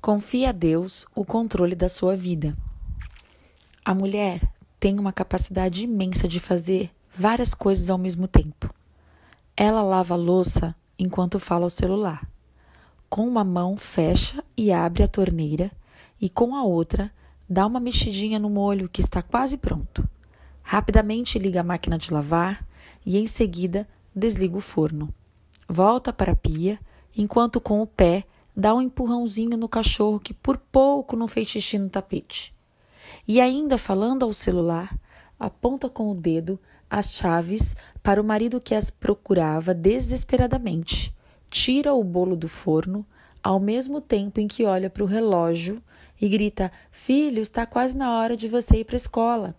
Confie a Deus o controle da sua vida. A mulher tem uma capacidade imensa de fazer várias coisas ao mesmo tempo. Ela lava a louça enquanto fala ao celular. Com uma mão fecha e abre a torneira e com a outra dá uma mexidinha no molho que está quase pronto. Rapidamente liga a máquina de lavar e em seguida desliga o forno. Volta para a pia enquanto com o pé dá um empurrãozinho no cachorro que por pouco não fez xixi no tapete. E ainda falando ao celular, aponta com o dedo as chaves para o marido que as procurava desesperadamente. Tira o bolo do forno, ao mesmo tempo em que olha para o relógio e grita: Filho, está quase na hora de você ir para a escola.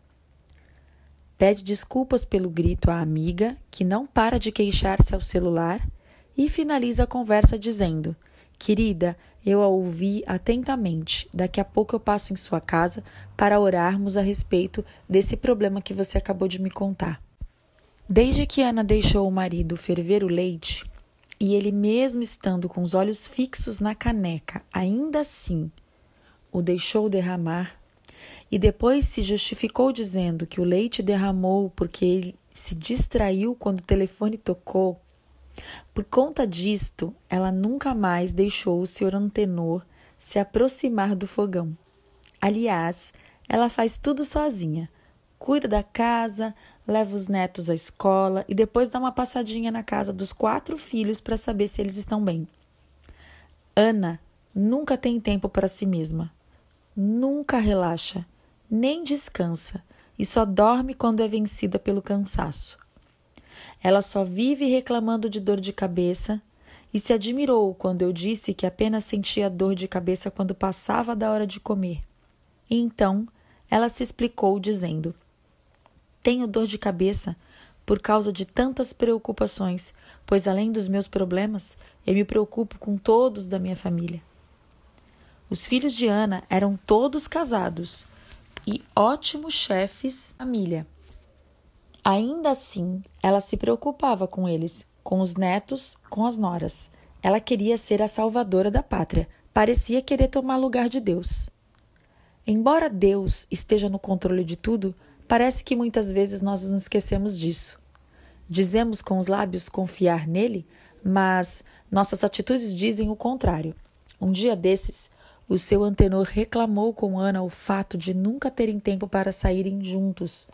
Pede desculpas pelo grito à amiga, que não para de queixar-se ao celular, e finaliza a conversa dizendo: Querida, eu a ouvi atentamente. Daqui a pouco eu passo em sua casa para orarmos a respeito desse problema que você acabou de me contar. Desde que Ana deixou o marido ferver o leite, e ele, mesmo estando com os olhos fixos na caneca, ainda assim o deixou derramar, e depois se justificou dizendo que o leite derramou porque ele se distraiu quando o telefone tocou, por conta disto, ela nunca mais deixou o Sr. Antenor se aproximar do fogão. Aliás, ela faz tudo sozinha. Cuida da casa, leva os netos à escola e depois dá uma passadinha na casa dos quatro filhos para saber se eles estão bem. Ana nunca tem tempo para si mesma. Nunca relaxa, nem descansa e só dorme quando é vencida pelo cansaço. Ela só vive reclamando de dor de cabeça e se admirou quando eu disse que apenas sentia dor de cabeça quando passava da hora de comer. E então ela se explicou, dizendo: Tenho dor de cabeça por causa de tantas preocupações, pois além dos meus problemas, eu me preocupo com todos da minha família. Os filhos de Ana eram todos casados e ótimos chefes família. Ainda assim, ela se preocupava com eles, com os netos, com as noras. Ela queria ser a salvadora da pátria, parecia querer tomar lugar de Deus. Embora Deus esteja no controle de tudo, parece que muitas vezes nós nos esquecemos disso. Dizemos com os lábios confiar nele, mas nossas atitudes dizem o contrário. Um dia desses, o seu antenor reclamou com Ana o fato de nunca terem tempo para saírem juntos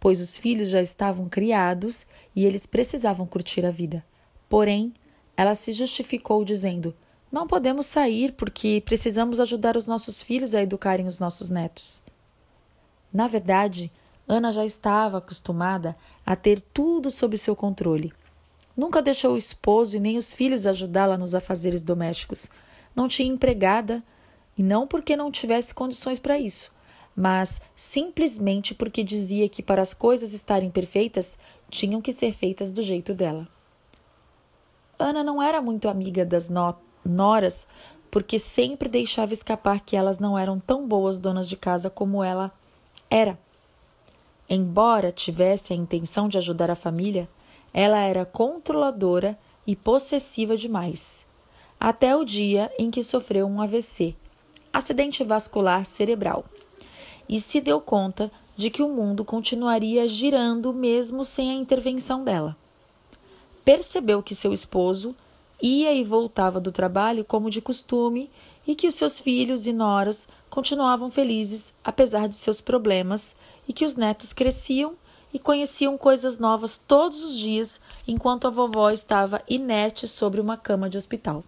pois os filhos já estavam criados e eles precisavam curtir a vida. Porém, ela se justificou dizendo: Não podemos sair porque precisamos ajudar os nossos filhos a educarem os nossos netos. Na verdade, Ana já estava acostumada a ter tudo sob seu controle. Nunca deixou o esposo e nem os filhos ajudá-la nos afazeres domésticos. Não tinha empregada, e não porque não tivesse condições para isso, mas simplesmente porque dizia que para as coisas estarem perfeitas, tinham que ser feitas do jeito dela. Ana não era muito amiga das no noras, porque sempre deixava escapar que elas não eram tão boas donas de casa como ela era. Embora tivesse a intenção de ajudar a família, ela era controladora e possessiva demais. Até o dia em que sofreu um AVC, acidente vascular cerebral e se deu conta de que o mundo continuaria girando mesmo sem a intervenção dela. Percebeu que seu esposo ia e voltava do trabalho como de costume e que os seus filhos e noras continuavam felizes apesar de seus problemas e que os netos cresciam e conheciam coisas novas todos os dias enquanto a vovó estava inerte sobre uma cama de hospital.